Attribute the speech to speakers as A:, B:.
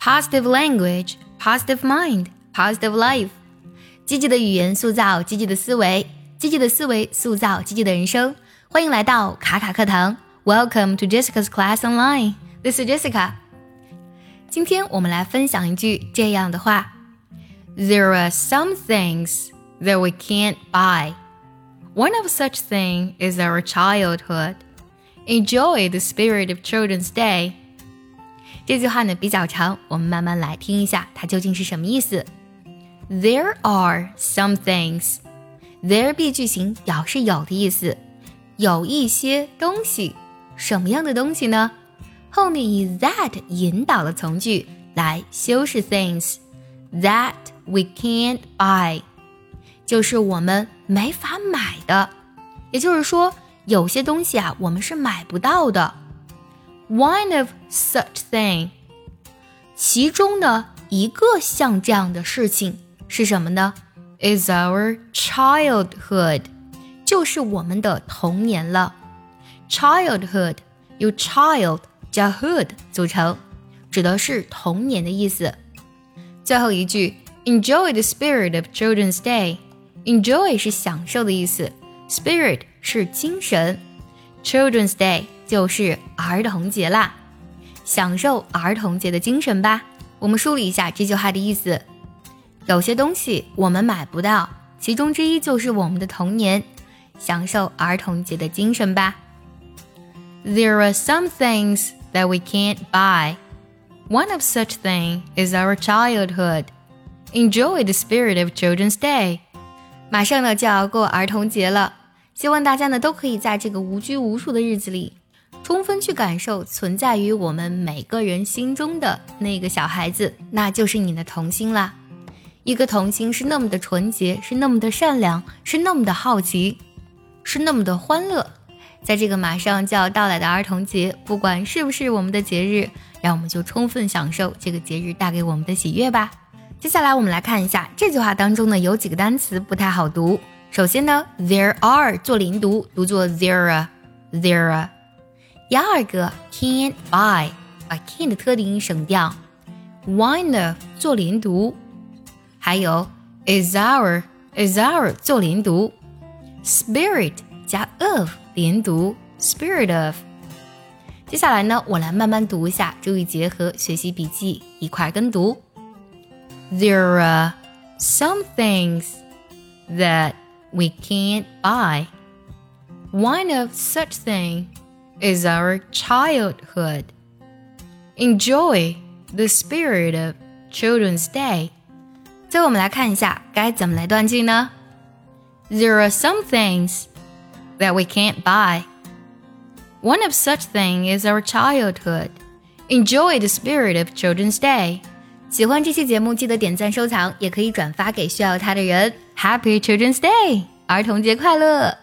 A: positive language, positive mind, positive life。积极的语言塑造积极的思维，积极的思维塑造积极的人生。欢迎来到卡卡课堂，Welcome to Jessica's Class Online。This is Jessica。今天我们来分享一句这样的话：There are some things that we can't buy. One of such things is our childhood. Enjoy the spirit of Children's Day. 这句话呢比较长，我们慢慢来听一下，它究竟是什么意思。There are some things. There be 句型表示有的意思，有一些东西，什么样的东西呢？后面以 that 引导了从句来修饰 things that we can't buy，就是我们没法买的。也就是说，有些东西啊，我们是买不到的。One of such thing，其中呢一个像这样的事情是什么呢？Is our childhood，就是我们的童年了。Childhood 由 child。加 hood 组成，指的是童年的意思。最后一句，enjoy the spirit of Children's Day。enjoy 是享受的意思，spirit 是精神，Children's Day 就是儿童节啦。享受儿童节的精神吧。我们梳理一下这句话的意思：有些东西我们买不到，其中之一就是我们的童年。享受儿童节的精神吧。There are some things that we can't buy. One of such thing is our childhood. Enjoy the spirit of Children's Day. 马上呢就要过儿童节了，希望大家呢都可以在这个无拘无束的日子里，充分去感受存在于我们每个人心中的那个小孩子，那就是你的童心啦。一个童心是那么的纯洁，是那么的善良，是那么的好奇，是那么的欢乐。在这个马上就要到来的儿童节，不管是不是我们的节日，让我们就充分享受这个节日带给我们的喜悦吧。接下来我们来看一下这句话当中呢，有几个单词不太好读。首先呢，there are 做零读，读作 there，there。第二个，can't buy，把 can 的特定音省掉。one of 做连读，还有 is our，is our 做连读。spirit 加 of。连读 spirit of。接下来呢，我来慢慢读一下，注意结合学习笔记一块跟读。There are some things that we can't buy. One of such things is our childhood. Enjoy the spirit of Children's Day. 最后我们来看一下该怎么来断句呢？There are some things that we can't buy. One of such things is our childhood. Enjoy the spirit of Children's Day. 喜欢这期节目，记得点赞收藏，也可以转发给需要它的人。Happy Children's Day，儿童节快乐！